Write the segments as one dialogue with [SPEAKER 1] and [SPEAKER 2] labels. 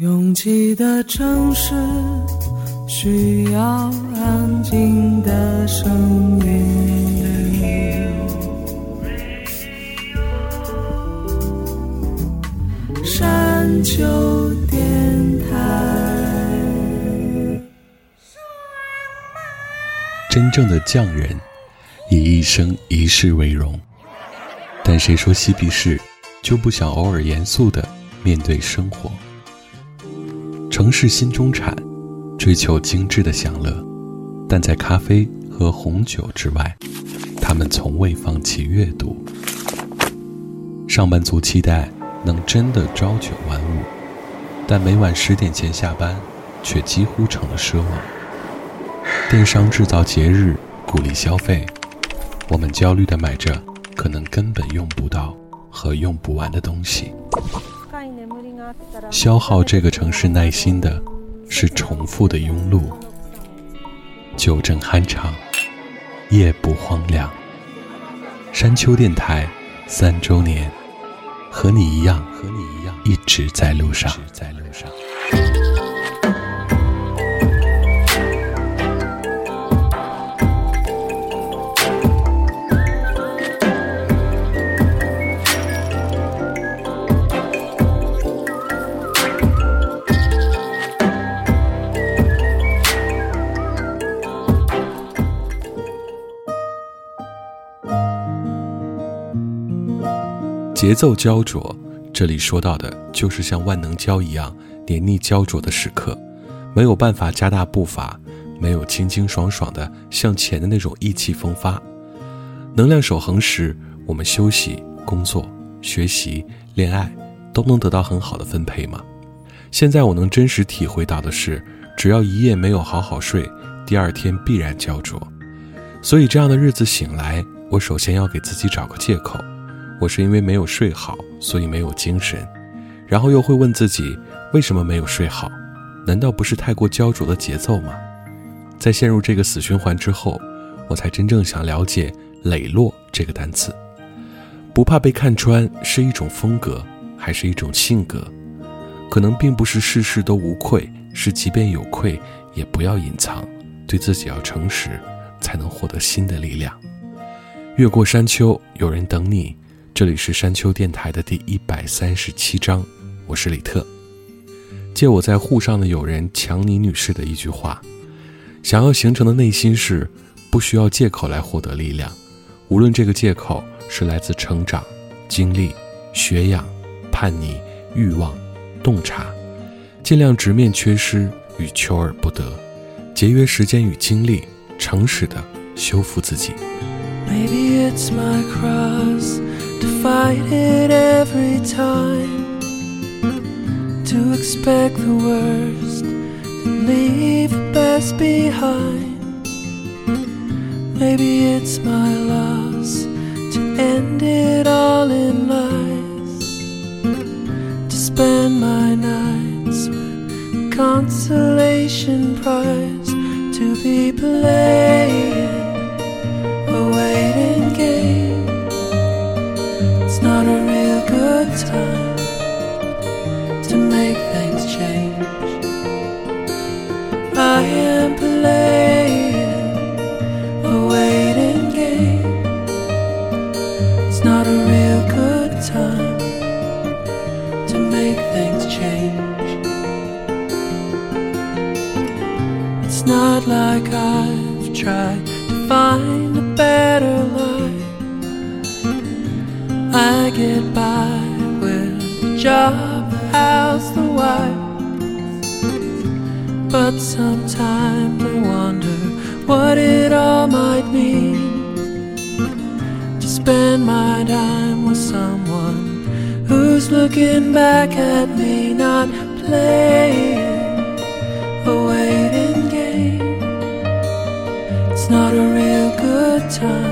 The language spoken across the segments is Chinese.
[SPEAKER 1] 拥挤的城市需要安静的声音。山丘电台。
[SPEAKER 2] 真正的匠人，以一生一世为荣。但谁说嬉皮士就不想偶尔严肃的面对生活？城市新中产，追求精致的享乐，但在咖啡和红酒之外，他们从未放弃阅读。上班族期待能真的朝九晚五，但每晚十点前下班，却几乎成了奢望。电商制造节日，鼓励消费，我们焦虑的买着可能根本用不到和用不完的东西。消耗这个城市耐心的，是重复的庸碌。酒正酣畅，夜不荒凉。山丘电台三周年，和你一样，和你一样，一直在路上。节奏焦灼，这里说到的就是像万能胶一样黏腻焦灼的时刻，没有办法加大步伐，没有清清爽爽的向前的那种意气风发。能量守恒时，我们休息、工作、学习、恋爱都能得到很好的分配吗？现在我能真实体会到的是，只要一夜没有好好睡，第二天必然焦灼。所以这样的日子醒来，我首先要给自己找个借口。我是因为没有睡好，所以没有精神，然后又会问自己为什么没有睡好？难道不是太过焦灼的节奏吗？在陷入这个死循环之后，我才真正想了解“磊落”这个单词。不怕被看穿是一种风格，还是一种性格？可能并不是事事都无愧，是即便有愧也不要隐藏，对自己要诚实，才能获得新的力量。越过山丘，有人等你。这里是山丘电台的第一百三十七章，我是李特。借我在沪上的友人强尼女士的一句话：想要形成的内心是不需要借口来获得力量，无论这个借口是来自成长、经历、学养、叛逆、欲望、洞察，尽量直面缺失与求而不得，节约时间与精力，诚实的修复自己。
[SPEAKER 1] Maybe it's my cross. To fight it every time, to expect the worst and leave the best behind. Maybe it's my loss to end it all in lies, to spend my nights with consolation prize. To be playing a waiting game good time to make things change. I am playing a waiting game. It's not a real good time to make things change. It's not like I've tried to find a better life. I get by job, house, the wife. But sometimes I wonder what it all might mean to spend my time with someone who's looking back at me, not playing a waiting game. It's not a real good time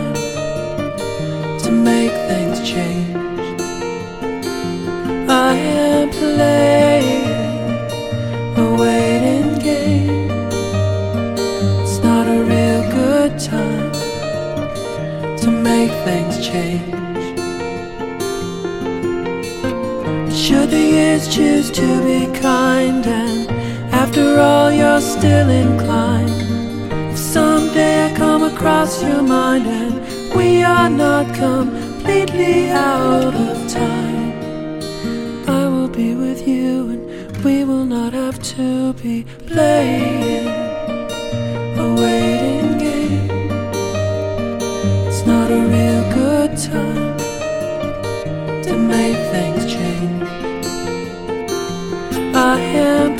[SPEAKER 1] choose to be kind, and after all, you're still inclined. If someday I come across your mind and we are not completely out of time, I will be with you and we will not have to be playing a waiting game. It's not a real good time him.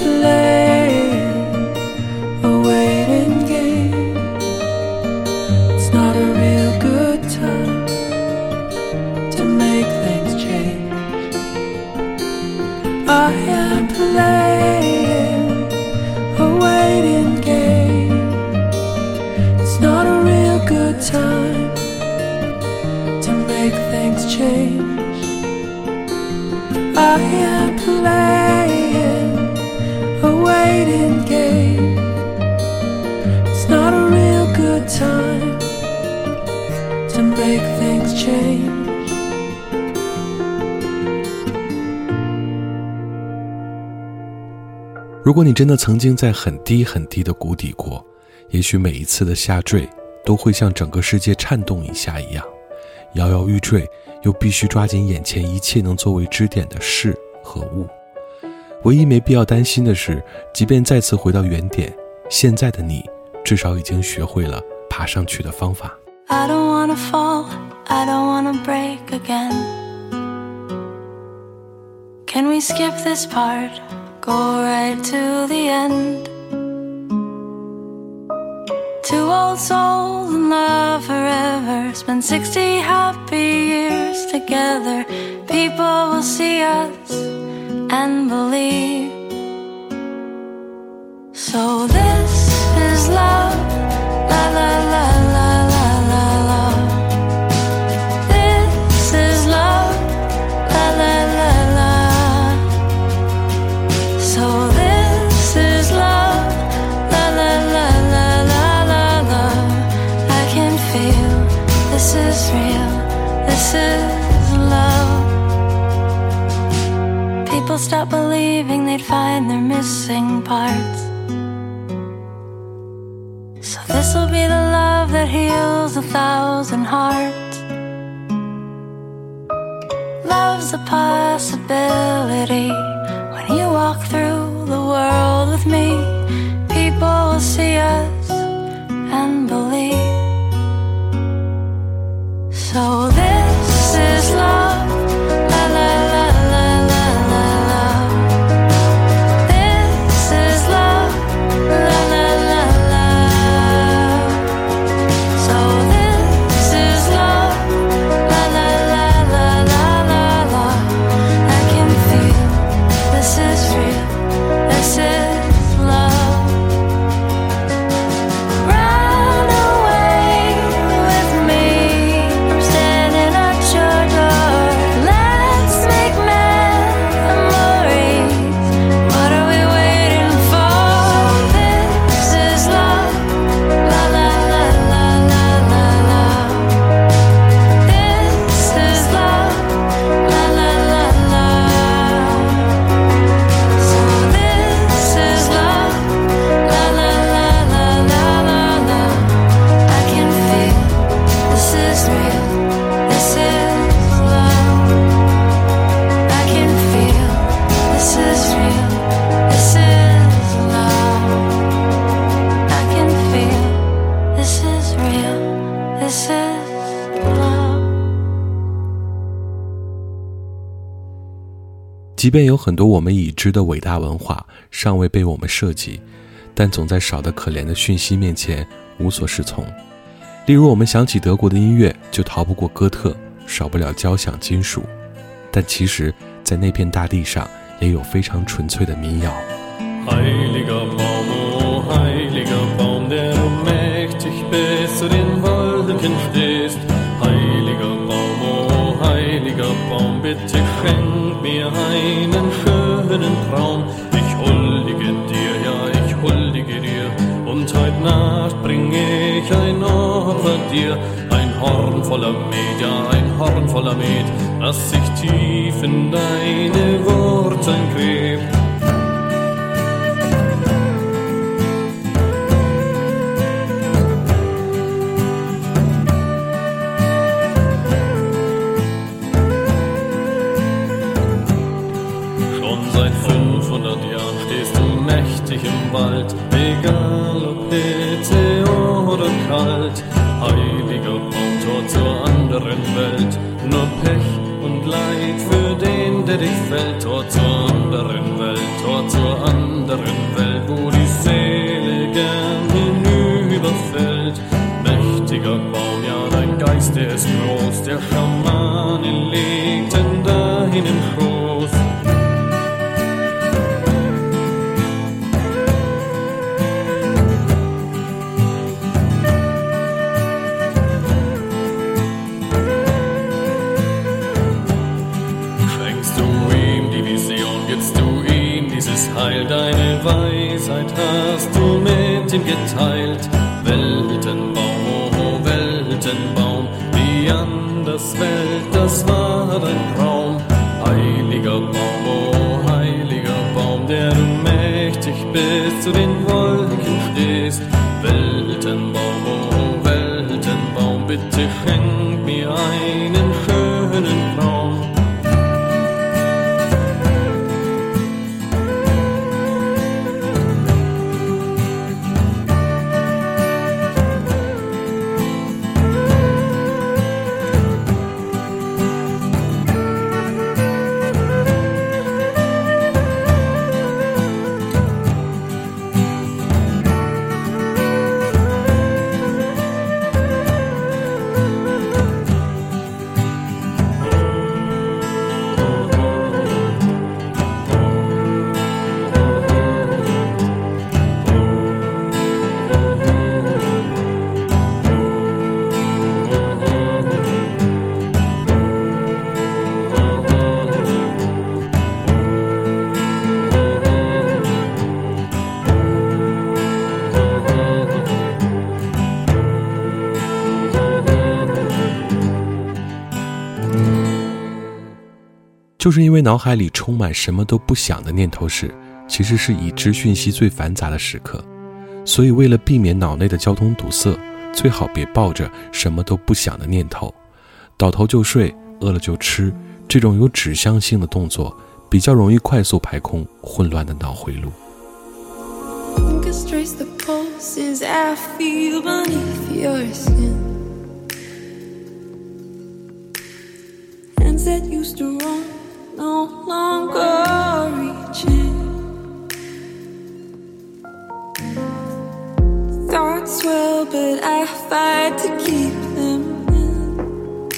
[SPEAKER 2] 如果你真的曾经在很低很低的谷底过，也许每一次的下坠都会像整个世界颤动一下一样，摇摇欲坠，又必须抓紧眼前一切能作为支点的事和物。唯一没必要担心的是，即便再次回到原点，现在的你至少已经学会了爬上去的方法。
[SPEAKER 3] I don't wanna fall, I don't wanna break again. Can we skip this part? Go right to the end. Two old souls in love forever. Spend 60 happy years together. People will see us and believe. So this is love. People stop believing they'd find their missing parts. So this'll be the love that heals a thousand hearts. Love's a possibility when you walk through the world with me. People will see us and believe. So this is love.
[SPEAKER 2] 即便有很多我们已知的伟大文化尚未被我们涉及，但总在少得可怜的讯息面前无所适从。例如，我们想起德国的音乐，就逃不过哥特，少不了交响金属。但其实，在那片大地上，也有非常纯粹的民谣。
[SPEAKER 4] dir ein Horn voller Met, ja ein Horn voller Med, das sich tief in deine Wurzeln gräbt. Schon seit 500 Jahren stehst du mächtig im Wald, egal.
[SPEAKER 2] 就是因为脑海里充满什么都不想的念头时，其实是已知讯息最繁杂的时刻，所以为了避免脑内的交通堵塞，最好别抱着什么都不想的念头，倒头就睡，饿了就吃，这种有指向性的动作，比较容易快速排空混乱的脑回路。
[SPEAKER 5] No longer reaching. Thoughts swell, but I fight to keep them in.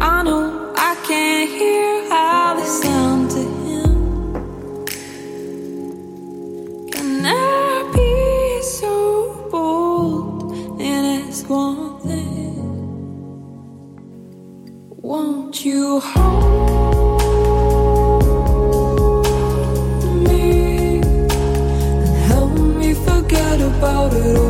[SPEAKER 5] I know you hold me and help me forget about it all?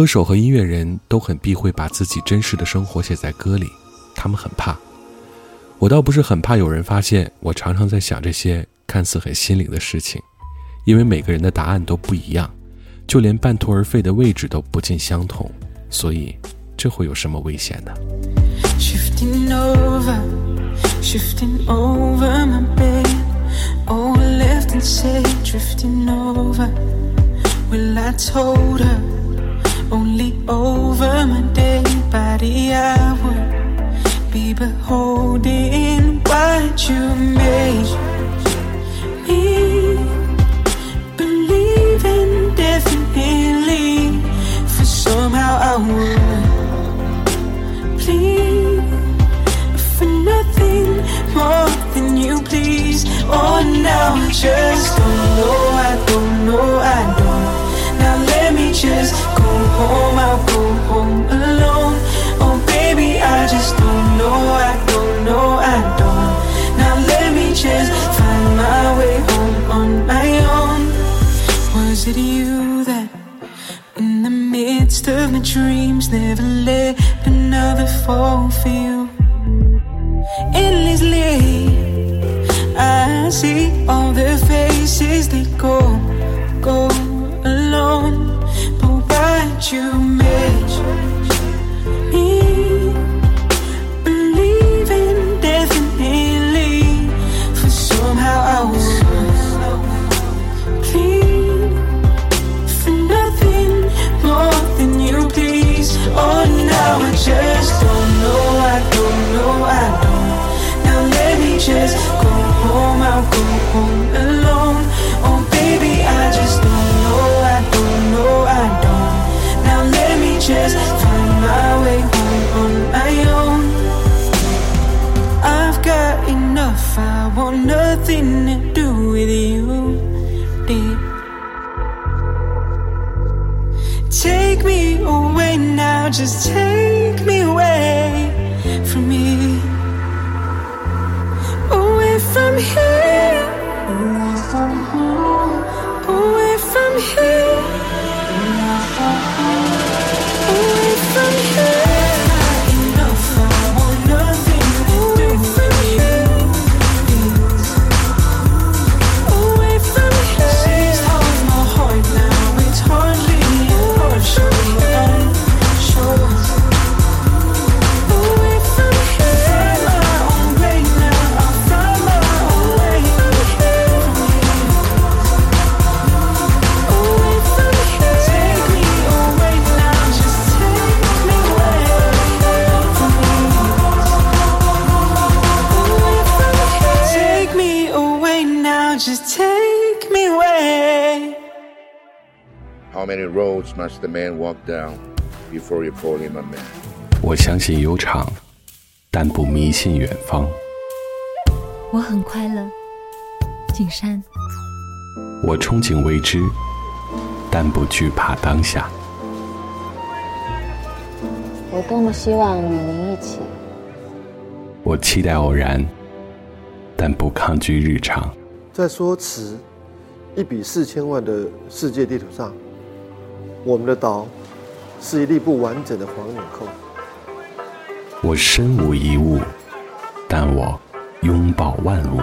[SPEAKER 2] 歌手和音乐人都很避讳把自己真实的生活写在歌里，他们很怕。我倒不是很怕有人发现我常常在想这些看似很心灵的事情，因为每个人的答案都不一样，就连半途而废的位置都不尽相同，所以这会有什么危险呢
[SPEAKER 6] ？Shifting over, shifting over my bed. Oh, left and said, drifting over. Well, I told her, only over my dead body I would be beholding what you made me believe in definitely. For somehow I would plead for nothing more than you please. Oh, now I just don't know, I don't know, I don't. Now let me just I'll go home alone. Oh, baby, I just don't know, I don't know, I don't. Now let me just find my way home on my own. Was it you that? In the midst of my dreams, never let another fall for you. Endlessly, I see all their faces, they go, go you
[SPEAKER 7] roads must a man walk down before you call him a man?
[SPEAKER 2] 我相信悠长，但不迷信远方。
[SPEAKER 8] 我很快乐，景山。
[SPEAKER 2] 我憧憬未知，但不惧怕当下。
[SPEAKER 9] 我多么希望与您一起，
[SPEAKER 2] 我期待偶然，但不抗拒日常。
[SPEAKER 10] 在说词，一比四千万的世界地图上，我们的岛是一粒不完整的黄纽扣。
[SPEAKER 2] 我身无一物，但我拥抱万物。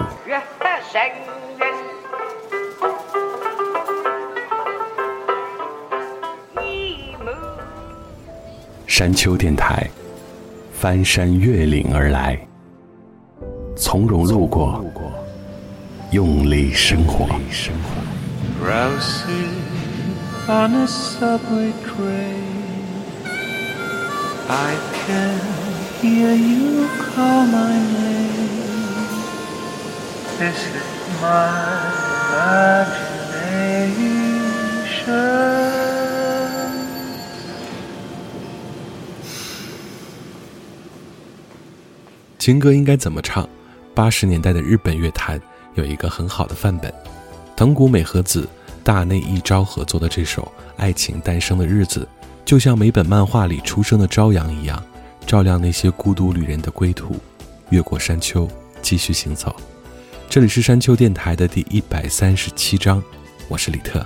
[SPEAKER 2] 山丘电台，翻山越岭而来，从容路过，用力生活。
[SPEAKER 11] On a subway train. I can hear you call my name. This is my imagination.
[SPEAKER 2] 情歌应该怎么唱？八十年代的日本乐坛有一个很好的范本，藤谷美和子、大内一昭合作的这首《爱情诞生的日子》，就像每本漫画里出生的朝阳一样，照亮那些孤独旅人的归途，越过山丘，继续行走。这里是山丘电台的第一百三十七章，我是李特。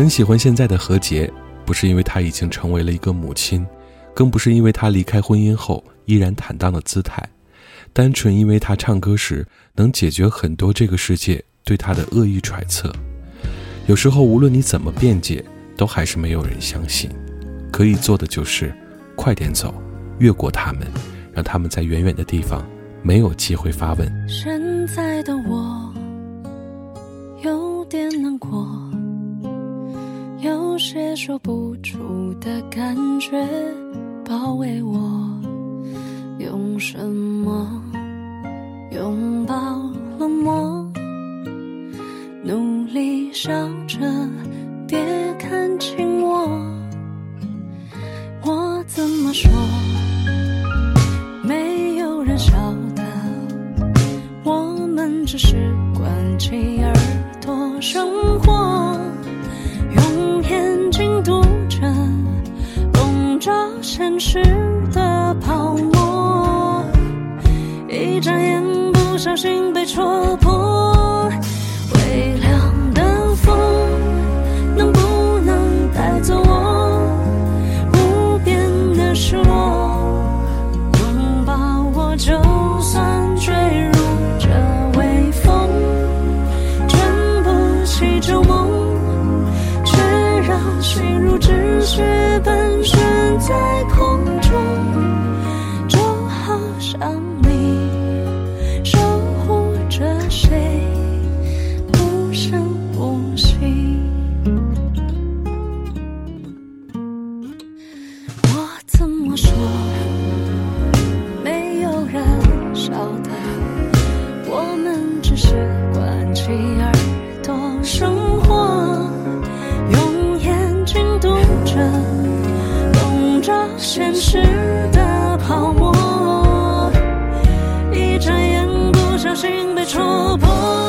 [SPEAKER 2] 很喜欢现在的何洁，不是因为她已经成为了一个母亲，更不是因为她离开婚姻后依然坦荡的姿态，单纯因为她唱歌时能解决很多这个世界对她的恶意揣测。有时候无论你怎么辩解，都还是没有人相信。可以做的就是快点走，越过他们，让他们在远远的地方没有机会发问。
[SPEAKER 12] 说不出的感觉包围我，用什么拥抱冷漠？努力笑着，别看清现实的泡沫，一眨眼不小心被戳破。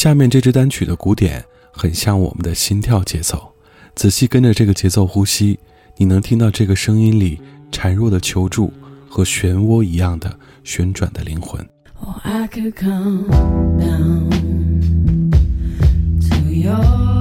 [SPEAKER 2] 下面这支单曲的鼓点很像我们的心跳节奏，仔细跟着这个节奏呼吸，你能听到这个声音里孱弱的求助和漩涡一样的旋转的灵魂。
[SPEAKER 13] I could come down to your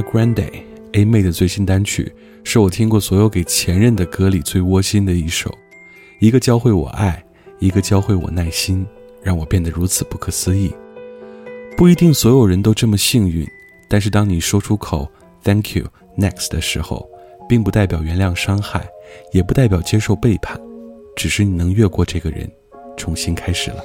[SPEAKER 2] Ariana Grande A 妹的最新单曲，是我听过所有给前任的歌里最窝心的一首。一个教会我爱，一个教会我耐心，让我变得如此不可思议。不一定所有人都这么幸运，但是当你说出口 “Thank you, next” 的时候，并不代表原谅伤害，也不代表接受背叛，只是你能越过这个人，重新开始了。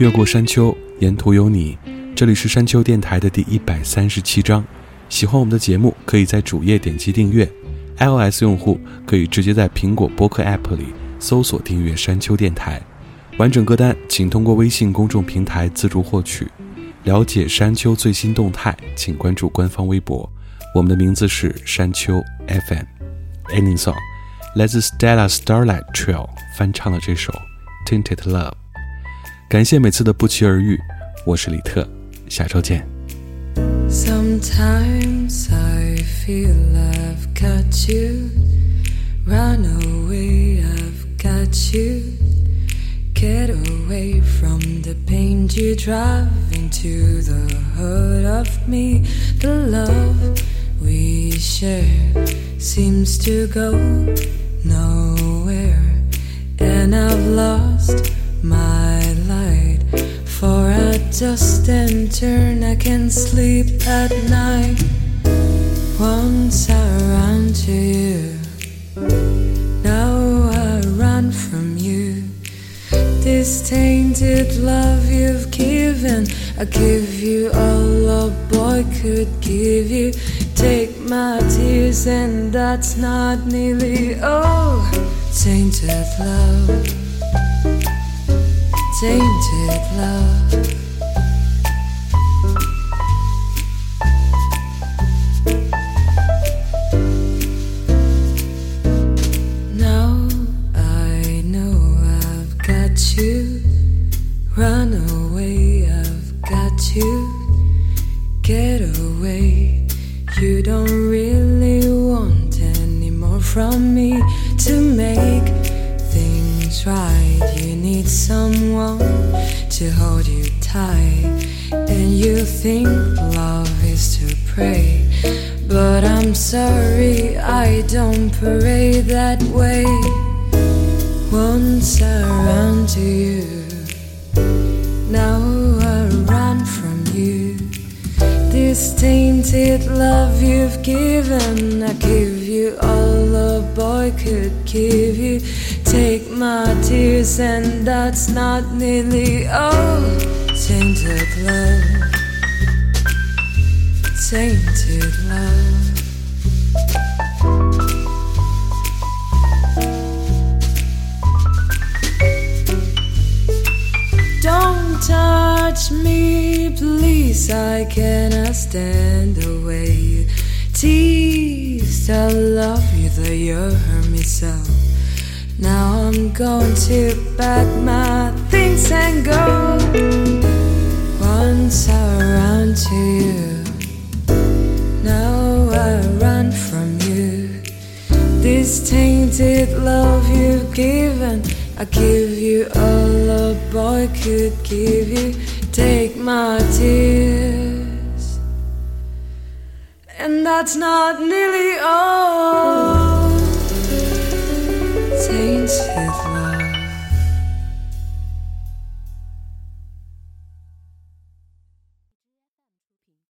[SPEAKER 2] 越过山丘，沿途有你。这里是山丘电台的第一百三十七章。喜欢我们的节目，可以在主页点击订阅。iOS 用户可以直接在苹果播客 App 里搜索订阅山丘电台。完整歌单请通过微信公众平台自助获取。了解山丘最新动态，请关注官方微博。我们的名字是山丘 FM。Ending song，来自 Stella Starlight Trio 翻唱的这首《Tinted Love》。感谢每次的不期而遇，我是李特，下周见。
[SPEAKER 14] Sometimes I feel I've got you. Run away, I've got you. Get away from the pain you drive into the heart of me. The love we share seems to go nowhere. And I've lost my light. For I just and turn, I can sleep at night. Once I ran to you, now I run from you. This tainted love you've given, I give you all a boy could give you. Take my tears, and that's not nearly all. Tainted love, sainted love. Parade that way. Once I ran to you, now I run from you. This tainted love you've given, I give you all a boy could give you. Take my tears, and that's not nearly all. Tainted love, tainted love. I cannot stand the way you tease. I love you, though you hurt me so. Now I'm going to pack my things and go. Once I ran to you, now I run from you. This tainted love you've given, I give you all a boy could give you. Take my tears, and that's not nearly all. Tainted